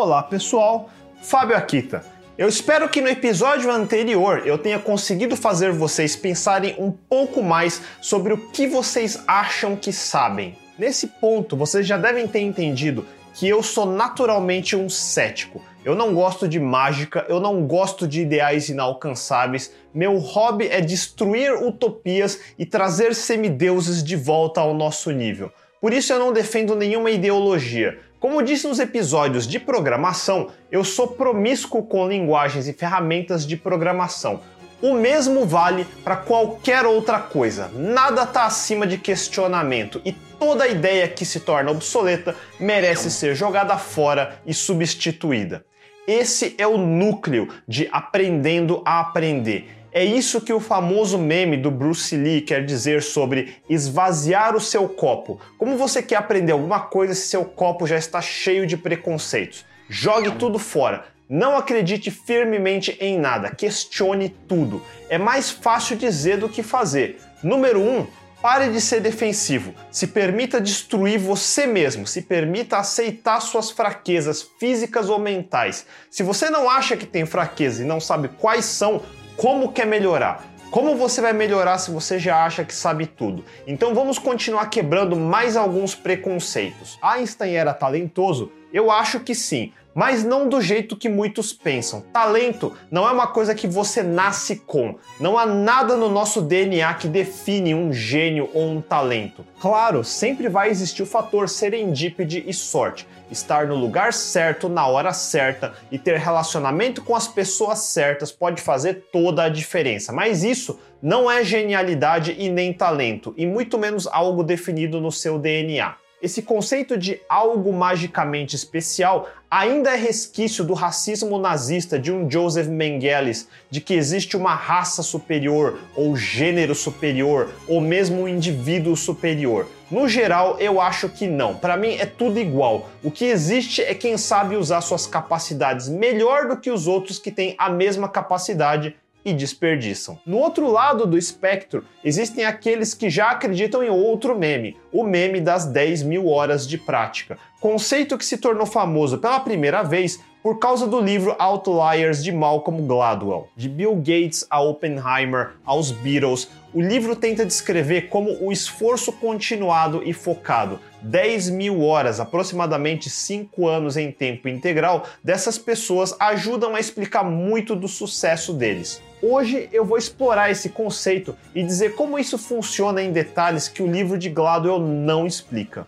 Olá pessoal, Fábio Akita. Eu espero que no episódio anterior eu tenha conseguido fazer vocês pensarem um pouco mais sobre o que vocês acham que sabem. Nesse ponto, vocês já devem ter entendido que eu sou naturalmente um cético. Eu não gosto de mágica, eu não gosto de ideais inalcançáveis. Meu hobby é destruir utopias e trazer semideuses de volta ao nosso nível. Por isso eu não defendo nenhuma ideologia. Como disse nos episódios de programação, eu sou promíscuo com linguagens e ferramentas de programação. O mesmo vale para qualquer outra coisa. Nada está acima de questionamento e toda ideia que se torna obsoleta merece ser jogada fora e substituída. Esse é o núcleo de aprendendo a aprender. É isso que o famoso meme do Bruce Lee quer dizer sobre esvaziar o seu copo. Como você quer aprender alguma coisa se seu copo já está cheio de preconceitos? Jogue tudo fora. Não acredite firmemente em nada, questione tudo. É mais fácil dizer do que fazer. Número 1, um, Pare de ser defensivo. Se permita destruir você mesmo. Se permita aceitar suas fraquezas físicas ou mentais. Se você não acha que tem fraqueza e não sabe quais são, como quer melhorar? Como você vai melhorar se você já acha que sabe tudo? Então vamos continuar quebrando mais alguns preconceitos. Einstein era talentoso? Eu acho que sim, mas não do jeito que muitos pensam. Talento não é uma coisa que você nasce com. Não há nada no nosso DNA que define um gênio ou um talento. Claro, sempre vai existir o fator serendípede e sorte estar no lugar certo na hora certa e ter relacionamento com as pessoas certas pode fazer toda a diferença. Mas isso não é genialidade e nem talento, e muito menos algo definido no seu DNA. Esse conceito de algo magicamente especial ainda é resquício do racismo nazista de um Joseph Mengele, de que existe uma raça superior, ou gênero superior, ou mesmo um indivíduo superior. No geral, eu acho que não. Para mim é tudo igual. O que existe é quem sabe usar suas capacidades melhor do que os outros que têm a mesma capacidade e desperdiçam. No outro lado do espectro, existem aqueles que já acreditam em outro meme, o meme das 10 mil horas de prática. Conceito que se tornou famoso pela primeira vez por causa do livro Outliers de Malcolm Gladwell. De Bill Gates a Oppenheimer aos Beatles, o livro tenta descrever como o esforço continuado e focado, 10 mil horas, aproximadamente 5 anos em tempo integral, dessas pessoas ajudam a explicar muito do sucesso deles. Hoje eu vou explorar esse conceito e dizer como isso funciona em detalhes que o livro de Gladwell não explica.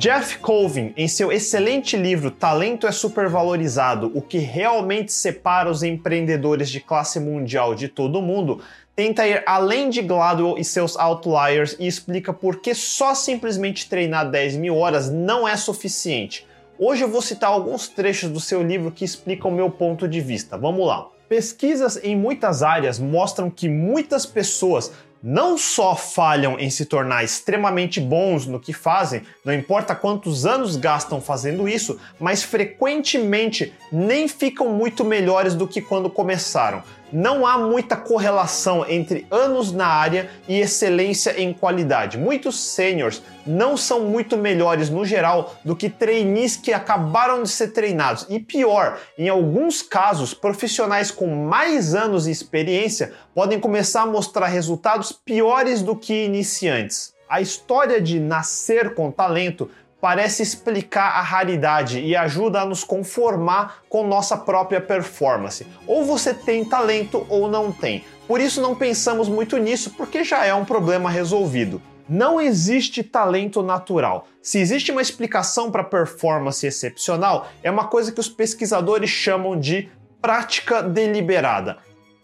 Jeff Colvin, em seu excelente livro Talento é Supervalorizado: O que realmente separa os empreendedores de classe mundial de todo mundo, tenta ir além de Gladwell e seus outliers e explica por que só simplesmente treinar 10 mil horas não é suficiente. Hoje eu vou citar alguns trechos do seu livro que explicam o meu ponto de vista. Vamos lá. Pesquisas em muitas áreas mostram que muitas pessoas não só falham em se tornar extremamente bons no que fazem, não importa quantos anos gastam fazendo isso, mas frequentemente nem ficam muito melhores do que quando começaram não há muita correlação entre anos na área e excelência em qualidade. Muitos seniors não são muito melhores no geral do que trainees que acabaram de ser treinados. E pior, em alguns casos, profissionais com mais anos de experiência podem começar a mostrar resultados piores do que iniciantes. A história de nascer com talento parece explicar a raridade e ajuda a nos conformar com nossa própria performance. Ou você tem talento ou não tem. Por isso não pensamos muito nisso, porque já é um problema resolvido. Não existe talento natural. Se existe uma explicação para performance excepcional, é uma coisa que os pesquisadores chamam de prática deliberada.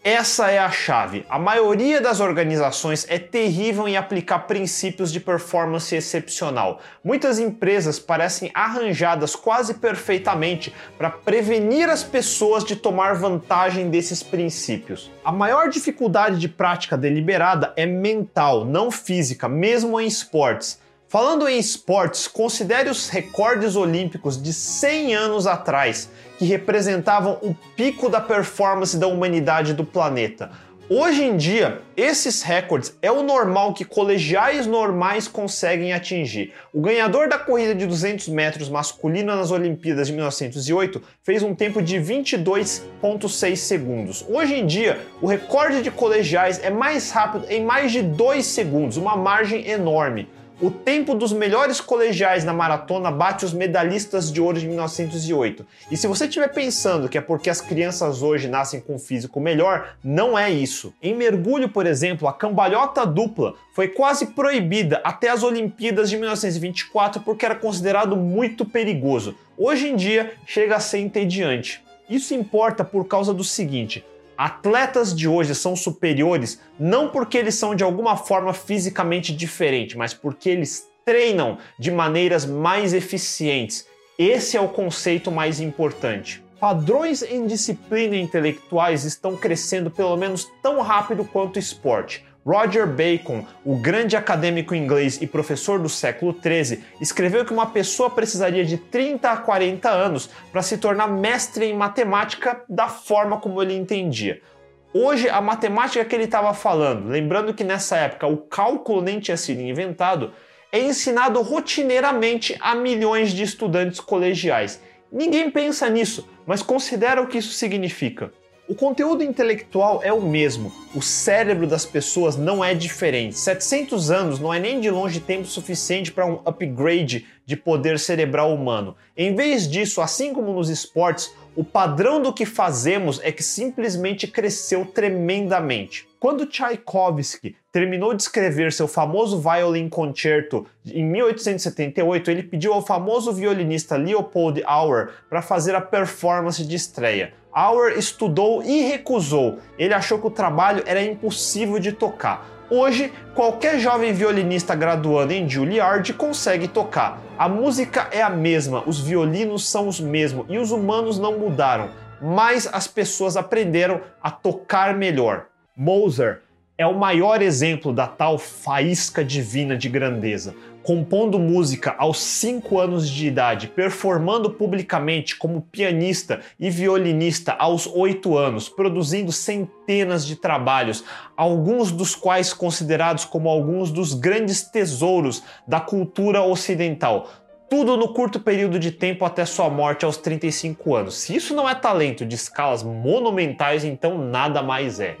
Essa é a chave. A maioria das organizações é terrível em aplicar princípios de performance excepcional. Muitas empresas parecem arranjadas quase perfeitamente para prevenir as pessoas de tomar vantagem desses princípios. A maior dificuldade de prática deliberada é mental, não física, mesmo em esportes. Falando em esportes, considere os recordes olímpicos de 100 anos atrás, que representavam o pico da performance da humanidade do planeta. Hoje em dia, esses recordes é o normal que colegiais normais conseguem atingir. O ganhador da corrida de 200 metros masculina nas Olimpíadas de 1908 fez um tempo de 22,6 segundos. Hoje em dia, o recorde de colegiais é mais rápido em mais de 2 segundos, uma margem enorme. O tempo dos melhores colegiais na maratona bate os medalhistas de ouro de 1908. E se você estiver pensando que é porque as crianças hoje nascem com um físico melhor, não é isso. Em mergulho, por exemplo, a cambalhota dupla foi quase proibida até as Olimpíadas de 1924 porque era considerado muito perigoso. Hoje em dia, chega a ser entediante. Isso importa por causa do seguinte: Atletas de hoje são superiores não porque eles são de alguma forma fisicamente diferente, mas porque eles treinam de maneiras mais eficientes. Esse é o conceito mais importante. Padrões em disciplina intelectuais estão crescendo pelo menos tão rápido quanto o esporte. Roger Bacon, o grande acadêmico inglês e professor do século XIII, escreveu que uma pessoa precisaria de 30 a 40 anos para se tornar mestre em matemática da forma como ele entendia. Hoje, a matemática que ele estava falando, lembrando que nessa época o cálculo nem tinha sido inventado, é ensinado rotineiramente a milhões de estudantes colegiais. Ninguém pensa nisso, mas considera o que isso significa. O conteúdo intelectual é o mesmo, o cérebro das pessoas não é diferente. 700 anos não é nem de longe tempo suficiente para um upgrade de poder cerebral humano. Em vez disso, assim como nos esportes, o padrão do que fazemos é que simplesmente cresceu tremendamente. Quando Tchaikovsky terminou de escrever seu famoso Violin Concerto em 1878, ele pediu ao famoso violinista Leopold Auer para fazer a performance de estreia. Auer estudou e recusou. Ele achou que o trabalho era impossível de tocar. Hoje, qualquer jovem violinista graduando em Juilliard consegue tocar. A música é a mesma, os violinos são os mesmos e os humanos não mudaram, mas as pessoas aprenderam a tocar melhor. Mozart é o maior exemplo da tal faísca divina de grandeza compondo música aos 5 anos de idade, performando publicamente como pianista e violinista aos 8 anos, produzindo centenas de trabalhos, alguns dos quais considerados como alguns dos grandes tesouros da cultura ocidental. Tudo no curto período de tempo até sua morte aos 35 anos. Se isso não é talento de escalas monumentais, então nada mais é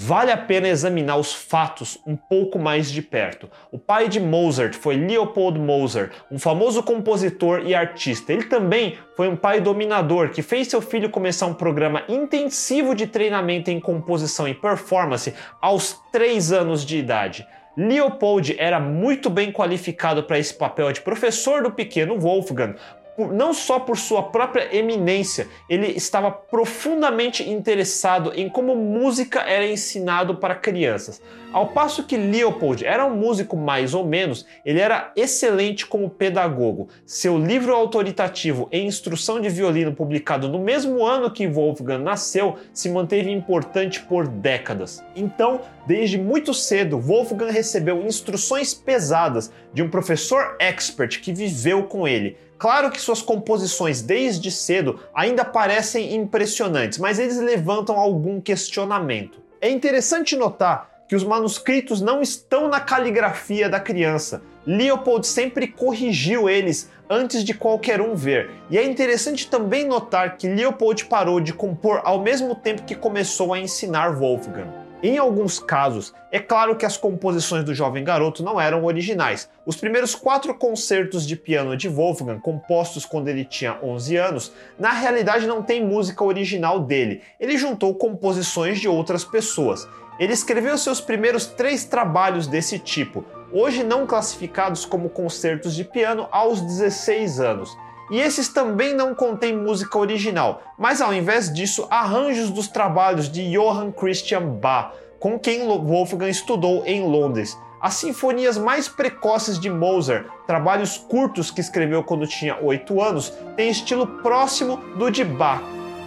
vale a pena examinar os fatos um pouco mais de perto. O pai de Mozart foi Leopold Mozart, um famoso compositor e artista. Ele também foi um pai dominador que fez seu filho começar um programa intensivo de treinamento em composição e performance aos 3 anos de idade. Leopold era muito bem qualificado para esse papel de professor do pequeno Wolfgang, não só por sua própria eminência, ele estava profundamente interessado em como música era ensinado para crianças. Ao passo que Leopold era um músico mais ou menos, ele era excelente como pedagogo. Seu livro autoritativo em instrução de violino, publicado no mesmo ano que Wolfgang nasceu, se manteve importante por décadas. Então, desde muito cedo, Wolfgang recebeu instruções pesadas de um professor expert que viveu com ele. Claro que suas composições desde cedo ainda parecem impressionantes, mas eles levantam algum questionamento. É interessante notar que os manuscritos não estão na caligrafia da criança. Leopold sempre corrigiu eles antes de qualquer um ver. E é interessante também notar que Leopold parou de compor ao mesmo tempo que começou a ensinar Wolfgang. Em alguns casos, é claro que as composições do jovem garoto não eram originais. Os primeiros quatro concertos de piano de Wolfgang, compostos quando ele tinha 11 anos, na realidade não tem música original dele. Ele juntou composições de outras pessoas. Ele escreveu seus primeiros três trabalhos desse tipo, hoje não classificados como concertos de piano, aos 16 anos. E esses também não contêm música original, mas ao invés disso, arranjos dos trabalhos de Johann Christian Bach, com quem Wolfgang estudou em Londres. As sinfonias mais precoces de Mozart, trabalhos curtos que escreveu quando tinha 8 anos, têm estilo próximo do de Bach,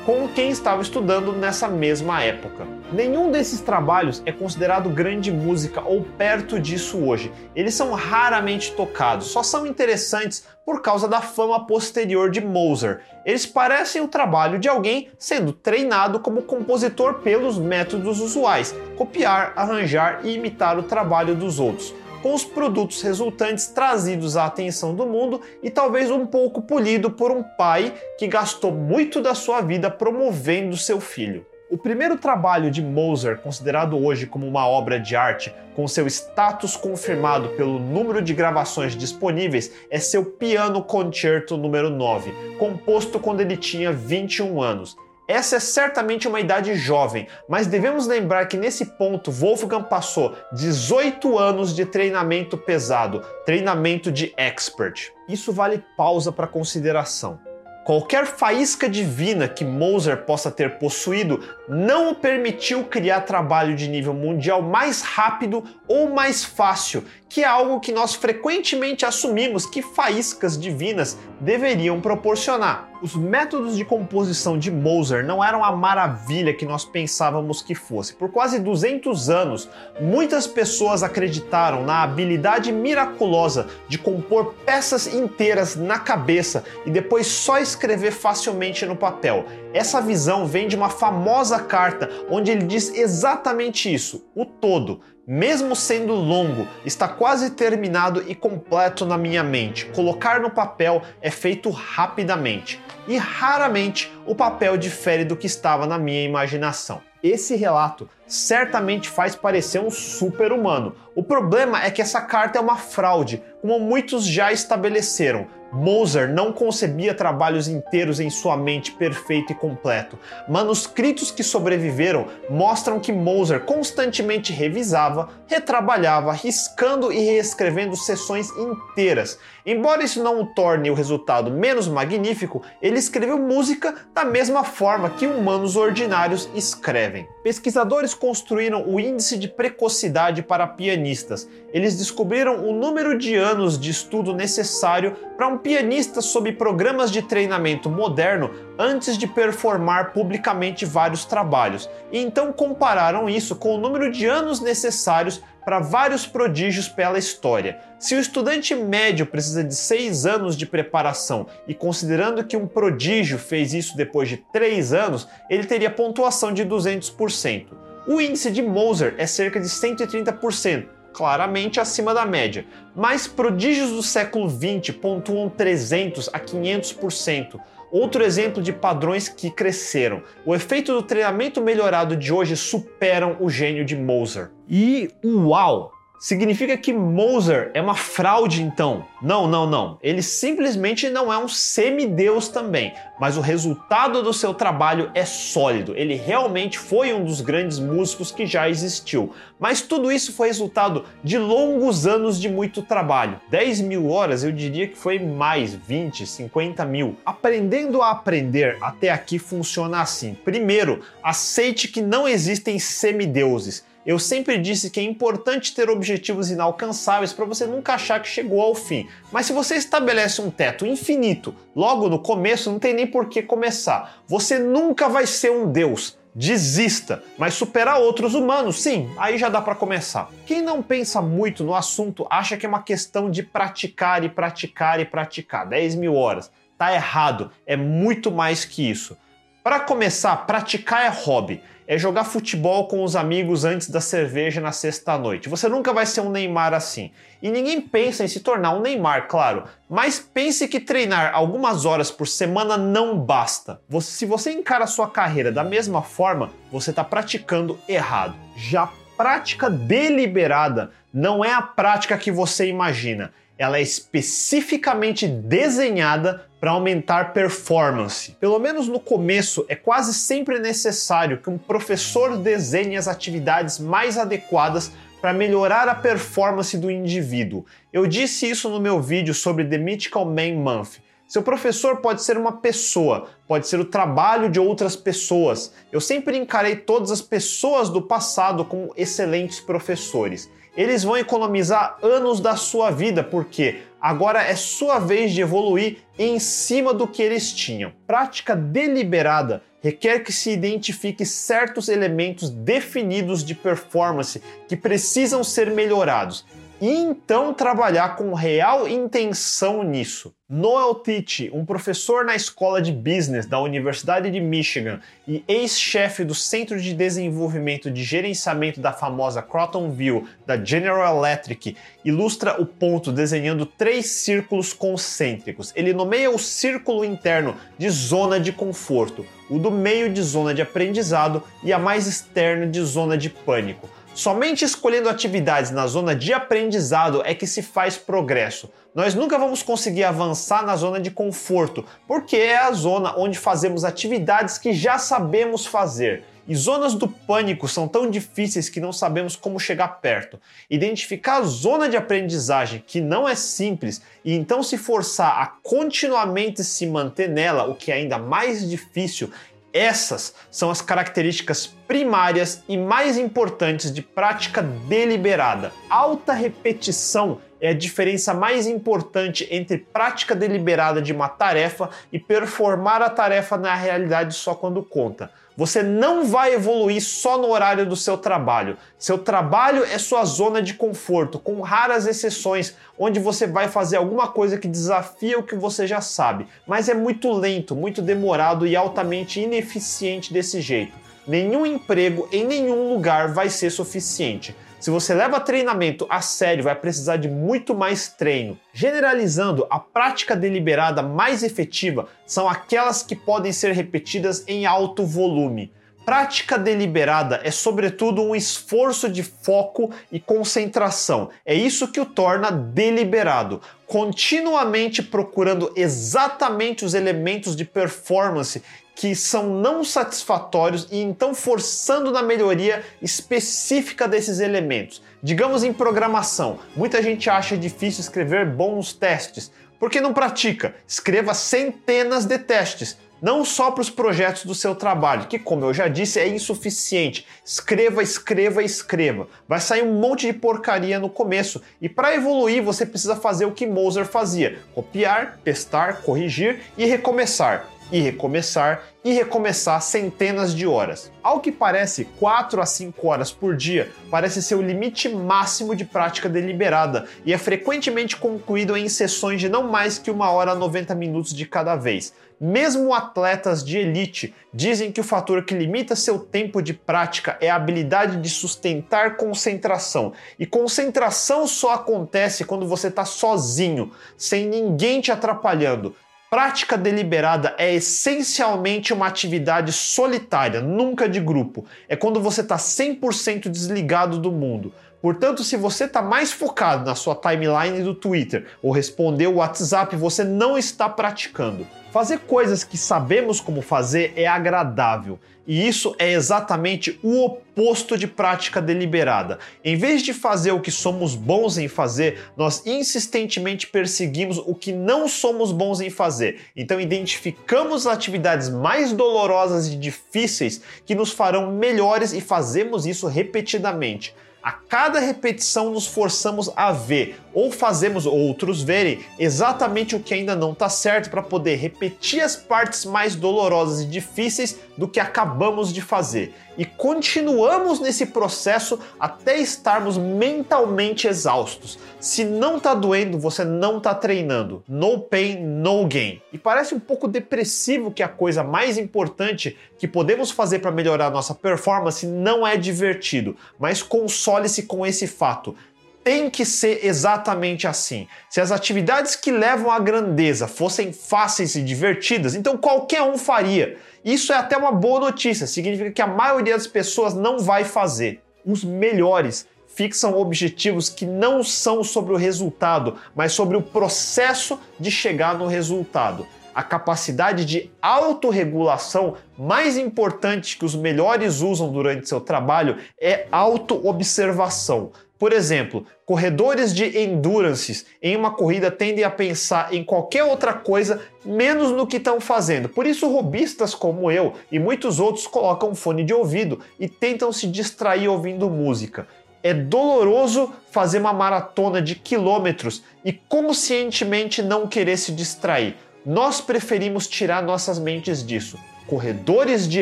com quem estava estudando nessa mesma época. Nenhum desses trabalhos é considerado grande música ou perto disso hoje. Eles são raramente tocados, só são interessantes por causa da fama posterior de Moser. Eles parecem o trabalho de alguém sendo treinado como compositor pelos métodos usuais: copiar, arranjar e imitar o trabalho dos outros com os produtos resultantes trazidos à atenção do mundo e talvez um pouco polido por um pai que gastou muito da sua vida promovendo seu filho. O primeiro trabalho de Moser, considerado hoje como uma obra de arte, com seu status confirmado pelo número de gravações disponíveis, é seu Piano Concerto número 9, composto quando ele tinha 21 anos. Essa é certamente uma idade jovem, mas devemos lembrar que nesse ponto Wolfgang passou 18 anos de treinamento pesado, treinamento de expert. Isso vale pausa para consideração. Qualquer faísca divina que Moser possa ter possuído não permitiu criar trabalho de nível mundial mais rápido ou mais fácil, que é algo que nós frequentemente assumimos que faíscas divinas deveriam proporcionar. Os métodos de composição de Moser não eram a maravilha que nós pensávamos que fosse. Por quase 200 anos, muitas pessoas acreditaram na habilidade miraculosa de compor peças inteiras na cabeça e depois só escrever facilmente no papel. Essa visão vem de uma famosa carta onde ele diz exatamente isso: o todo mesmo sendo longo, está quase terminado e completo na minha mente. Colocar no papel é feito rapidamente e raramente o papel difere do que estava na minha imaginação. Esse relato certamente faz parecer um super-humano. O problema é que essa carta é uma fraude, como muitos já estabeleceram. Moser não concebia trabalhos inteiros em sua mente perfeito e completo. Manuscritos que sobreviveram mostram que Moser constantemente revisava, retrabalhava, riscando e reescrevendo sessões inteiras. Embora isso não o torne o resultado menos magnífico, ele escreveu música da mesma forma que humanos ordinários escrevem. Pesquisadores construíram o índice de precocidade para pianistas. Eles descobriram o número de anos de estudo necessário para um pianista sob programas de treinamento moderno antes de performar publicamente vários trabalhos, e então compararam isso com o número de anos necessários para vários prodígios pela história. Se o estudante médio precisa de seis anos de preparação e considerando que um prodígio fez isso depois de três anos, ele teria pontuação de 200%. O índice de Moser é cerca de 130%, claramente acima da média, mas prodígios do século XX pontuam 300 a 500%. Outro exemplo de padrões que cresceram. O efeito do treinamento melhorado de hoje superam o gênio de Moser. E uau! Significa que Moser é uma fraude então? Não, não, não. Ele simplesmente não é um semideus também, mas o resultado do seu trabalho é sólido. Ele realmente foi um dos grandes músicos que já existiu. Mas tudo isso foi resultado de longos anos de muito trabalho. 10 mil horas eu diria que foi mais, 20, 50 mil. Aprendendo a aprender até aqui funciona assim. Primeiro, aceite que não existem semideuses. Eu sempre disse que é importante ter objetivos inalcançáveis para você nunca achar que chegou ao fim. Mas se você estabelece um teto infinito logo no começo, não tem nem por que começar. Você nunca vai ser um deus. Desista, mas superar outros humanos, sim, aí já dá para começar. Quem não pensa muito no assunto acha que é uma questão de praticar e praticar e praticar 10 mil horas. Tá errado, é muito mais que isso. Para começar, praticar é hobby é jogar futebol com os amigos antes da cerveja na sexta-noite. Você nunca vai ser um Neymar assim. E ninguém pensa em se tornar um Neymar, claro. Mas pense que treinar algumas horas por semana não basta. Você, se você encara sua carreira da mesma forma, você está praticando errado. Já prática deliberada não é a prática que você imagina ela é especificamente desenhada para aumentar performance. Pelo menos no começo, é quase sempre necessário que um professor desenhe as atividades mais adequadas para melhorar a performance do indivíduo. Eu disse isso no meu vídeo sobre The Mythical Man Month. Seu professor pode ser uma pessoa, pode ser o trabalho de outras pessoas. Eu sempre encarei todas as pessoas do passado como excelentes professores eles vão economizar anos da sua vida, porque agora é sua vez de evoluir em cima do que eles tinham. Prática deliberada requer que se identifique certos elementos definidos de performance que precisam ser melhorados e então trabalhar com real intenção nisso. Noel Tichy, um professor na escola de business da Universidade de Michigan e ex-chefe do Centro de Desenvolvimento de Gerenciamento da famosa Crotonville da General Electric, ilustra o ponto desenhando três círculos concêntricos. Ele nomeia o círculo interno de zona de conforto, o do meio de zona de aprendizado e a mais externo de zona de pânico. Somente escolhendo atividades na zona de aprendizado é que se faz progresso. Nós nunca vamos conseguir avançar na zona de conforto, porque é a zona onde fazemos atividades que já sabemos fazer. E zonas do pânico são tão difíceis que não sabemos como chegar perto. Identificar a zona de aprendizagem, que não é simples, e então se forçar a continuamente se manter nela, o que é ainda mais difícil, essas são as características primárias e mais importantes de prática deliberada. Alta repetição é a diferença mais importante entre prática deliberada de uma tarefa e performar a tarefa na realidade só quando conta. Você não vai evoluir só no horário do seu trabalho. Seu trabalho é sua zona de conforto, com raras exceções, onde você vai fazer alguma coisa que desafia o que você já sabe, mas é muito lento, muito demorado e altamente ineficiente desse jeito. Nenhum emprego em nenhum lugar vai ser suficiente. Se você leva treinamento a sério, vai precisar de muito mais treino. Generalizando, a prática deliberada mais efetiva são aquelas que podem ser repetidas em alto volume. Prática deliberada é, sobretudo, um esforço de foco e concentração. É isso que o torna deliberado. Continuamente procurando exatamente os elementos de performance que são não satisfatórios e então forçando na melhoria específica desses elementos. Digamos em programação, muita gente acha difícil escrever bons testes. Por que não pratica? Escreva centenas de testes não só para os projetos do seu trabalho, que, como eu já disse, é insuficiente. Escreva, escreva, escreva. Vai sair um monte de porcaria no começo. E para evoluir, você precisa fazer o que Moser fazia: copiar, testar, corrigir e recomeçar e recomeçar e recomeçar centenas de horas. Ao que parece, 4 a 5 horas por dia parece ser o limite máximo de prática deliberada e é frequentemente concluído em sessões de não mais que uma hora a 90 minutos de cada vez. Mesmo atletas de elite dizem que o fator que limita seu tempo de prática é a habilidade de sustentar concentração. E concentração só acontece quando você está sozinho, sem ninguém te atrapalhando. Prática deliberada é essencialmente uma atividade solitária, nunca de grupo. É quando você está 100% desligado do mundo. Portanto, se você está mais focado na sua timeline do Twitter ou responder o WhatsApp, você não está praticando. Fazer coisas que sabemos como fazer é agradável, e isso é exatamente o oposto de prática deliberada. Em vez de fazer o que somos bons em fazer, nós insistentemente perseguimos o que não somos bons em fazer. Então identificamos atividades mais dolorosas e difíceis que nos farão melhores e fazemos isso repetidamente. A cada repetição nos forçamos a ver ou fazemos outros verem exatamente o que ainda não está certo para poder repetir as partes mais dolorosas e difíceis do que acabamos de fazer. E continuamos nesse processo até estarmos mentalmente exaustos. Se não está doendo, você não está treinando. No pain, no gain. E parece um pouco depressivo que a coisa mais importante que podemos fazer para melhorar nossa performance não é divertido, mas console-se com esse fato tem que ser exatamente assim. Se as atividades que levam à grandeza fossem fáceis e divertidas, então qualquer um faria. Isso é até uma boa notícia, significa que a maioria das pessoas não vai fazer. Os melhores fixam objetivos que não são sobre o resultado, mas sobre o processo de chegar no resultado. A capacidade de autorregulação mais importante que os melhores usam durante seu trabalho é autoobservação. Por exemplo, corredores de endurance em uma corrida tendem a pensar em qualquer outra coisa menos no que estão fazendo. Por isso, robistas como eu e muitos outros colocam fone de ouvido e tentam se distrair ouvindo música. É doloroso fazer uma maratona de quilômetros e conscientemente não querer se distrair. Nós preferimos tirar nossas mentes disso. Corredores de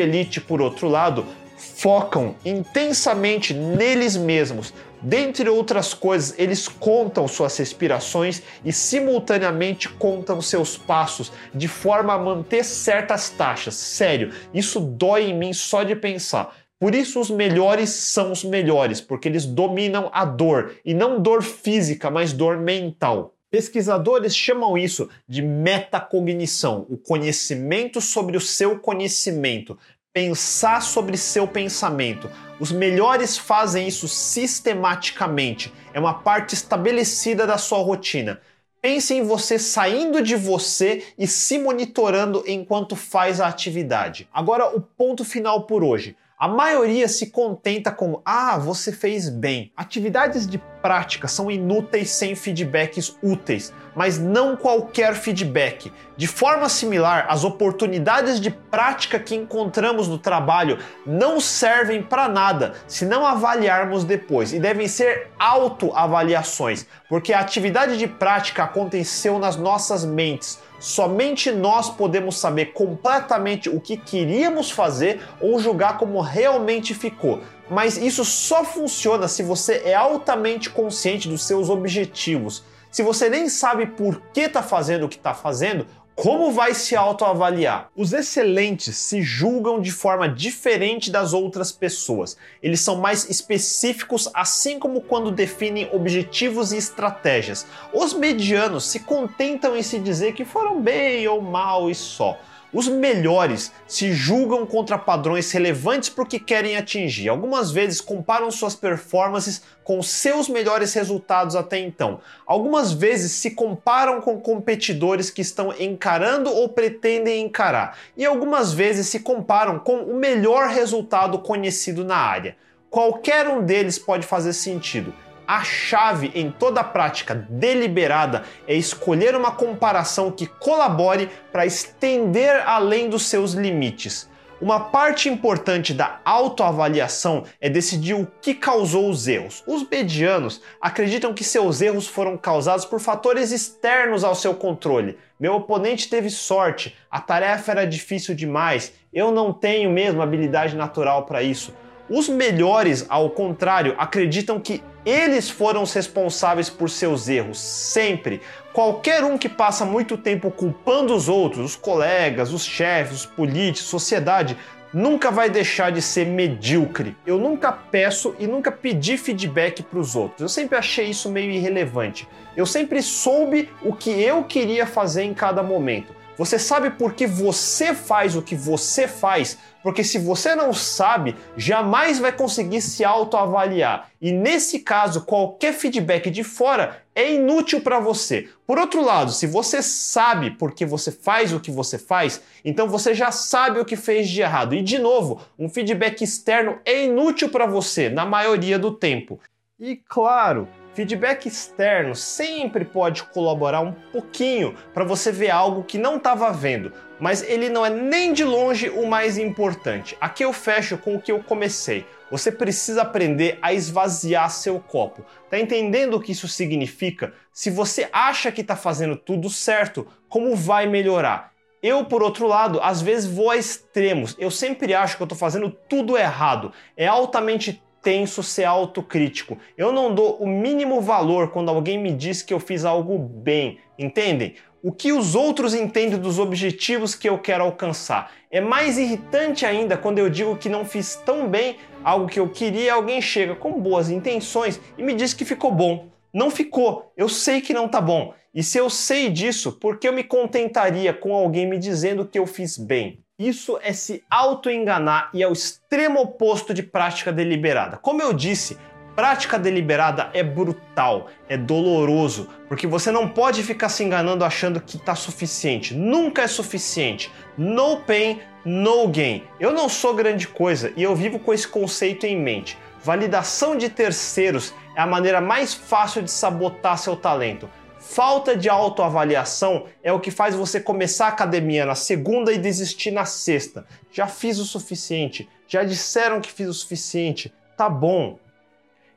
elite, por outro lado, focam intensamente neles mesmos. Dentre outras coisas, eles contam suas respirações e simultaneamente contam seus passos, de forma a manter certas taxas. Sério, isso dói em mim só de pensar. Por isso, os melhores são os melhores, porque eles dominam a dor, e não dor física, mas dor mental. Pesquisadores chamam isso de metacognição, o conhecimento sobre o seu conhecimento, pensar sobre seu pensamento. Os melhores fazem isso sistematicamente, é uma parte estabelecida da sua rotina. Pense em você saindo de você e se monitorando enquanto faz a atividade. Agora, o ponto final por hoje. A maioria se contenta com ah, você fez bem. Atividades de prática são inúteis sem feedbacks úteis, mas não qualquer feedback. De forma similar, as oportunidades de prática que encontramos no trabalho não servem para nada se não avaliarmos depois e devem ser autoavaliações, porque a atividade de prática aconteceu nas nossas mentes Somente nós podemos saber completamente o que queríamos fazer ou julgar como realmente ficou. Mas isso só funciona se você é altamente consciente dos seus objetivos. Se você nem sabe por que está fazendo o que está fazendo, como vai se autoavaliar? Os excelentes se julgam de forma diferente das outras pessoas. Eles são mais específicos, assim como quando definem objetivos e estratégias. Os medianos se contentam em se dizer que foram bem ou mal e só. Os melhores se julgam contra padrões relevantes para o que querem atingir. Algumas vezes comparam suas performances com seus melhores resultados até então. Algumas vezes se comparam com competidores que estão encarando ou pretendem encarar. E algumas vezes se comparam com o melhor resultado conhecido na área. Qualquer um deles pode fazer sentido. A chave em toda prática deliberada é escolher uma comparação que colabore para estender além dos seus limites. Uma parte importante da autoavaliação é decidir o que causou os erros. Os medianos acreditam que seus erros foram causados por fatores externos ao seu controle. Meu oponente teve sorte, a tarefa era difícil demais, eu não tenho mesmo habilidade natural para isso. Os melhores, ao contrário, acreditam que eles foram os responsáveis por seus erros, sempre. Qualquer um que passa muito tempo culpando os outros, os colegas, os chefes, os políticos, sociedade, nunca vai deixar de ser medíocre. Eu nunca peço e nunca pedi feedback para os outros. Eu sempre achei isso meio irrelevante. Eu sempre soube o que eu queria fazer em cada momento. Você sabe por que você faz o que você faz? Porque se você não sabe, jamais vai conseguir se autoavaliar. E nesse caso, qualquer feedback de fora é inútil para você. Por outro lado, se você sabe por que você faz o que você faz, então você já sabe o que fez de errado. E de novo, um feedback externo é inútil para você na maioria do tempo. E claro, Feedback externo sempre pode colaborar um pouquinho para você ver algo que não estava vendo, mas ele não é nem de longe o mais importante. Aqui eu fecho com o que eu comecei. Você precisa aprender a esvaziar seu copo. Tá entendendo o que isso significa? Se você acha que está fazendo tudo certo, como vai melhorar? Eu, por outro lado, às vezes vou a extremos. Eu sempre acho que eu estou fazendo tudo errado. É altamente tenso ser autocrítico. Eu não dou o mínimo valor quando alguém me diz que eu fiz algo bem, entendem? O que os outros entendem dos objetivos que eu quero alcançar. É mais irritante ainda quando eu digo que não fiz tão bem algo que eu queria, alguém chega com boas intenções e me diz que ficou bom. Não ficou, eu sei que não tá bom. E se eu sei disso, por que eu me contentaria com alguém me dizendo que eu fiz bem? Isso é se auto-enganar e é o extremo oposto de prática deliberada. Como eu disse, prática deliberada é brutal, é doloroso, porque você não pode ficar se enganando achando que está suficiente. Nunca é suficiente. No pain, no gain. Eu não sou grande coisa e eu vivo com esse conceito em mente. Validação de terceiros é a maneira mais fácil de sabotar seu talento. Falta de autoavaliação é o que faz você começar a academia na segunda e desistir na sexta. Já fiz o suficiente, já disseram que fiz o suficiente, tá bom.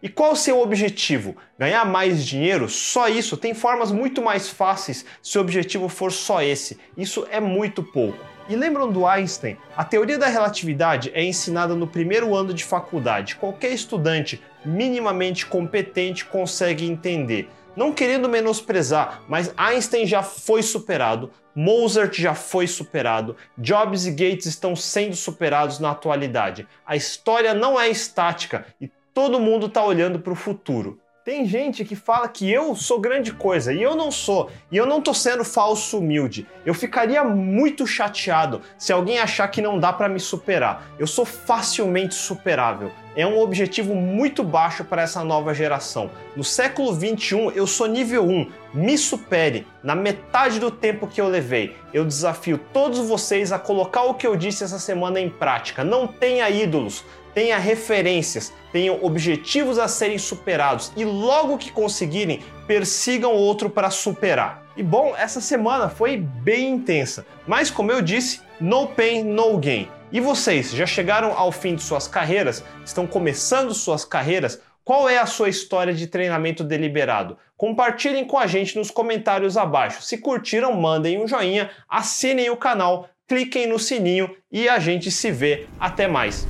E qual o seu objetivo? Ganhar mais dinheiro? Só isso? Tem formas muito mais fáceis se o objetivo for só esse. Isso é muito pouco. E lembram do Einstein? A teoria da relatividade é ensinada no primeiro ano de faculdade. Qualquer estudante minimamente competente consegue entender. Não querendo menosprezar, mas Einstein já foi superado, Mozart já foi superado, Jobs e Gates estão sendo superados na atualidade. A história não é estática e todo mundo está olhando para o futuro. Tem gente que fala que eu sou grande coisa e eu não sou, e eu não tô sendo falso humilde. Eu ficaria muito chateado se alguém achar que não dá para me superar. Eu sou facilmente superável. É um objetivo muito baixo para essa nova geração. No século 21 eu sou nível 1. Me supere na metade do tempo que eu levei. Eu desafio todos vocês a colocar o que eu disse essa semana em prática. Não tenha ídolos tenha referências, tenham objetivos a serem superados e logo que conseguirem, persigam outro para superar. E bom, essa semana foi bem intensa, mas como eu disse, no pain, no gain. E vocês, já chegaram ao fim de suas carreiras? Estão começando suas carreiras? Qual é a sua história de treinamento deliberado? Compartilhem com a gente nos comentários abaixo. Se curtiram, mandem um joinha, assinem o canal, cliquem no sininho e a gente se vê. Até mais!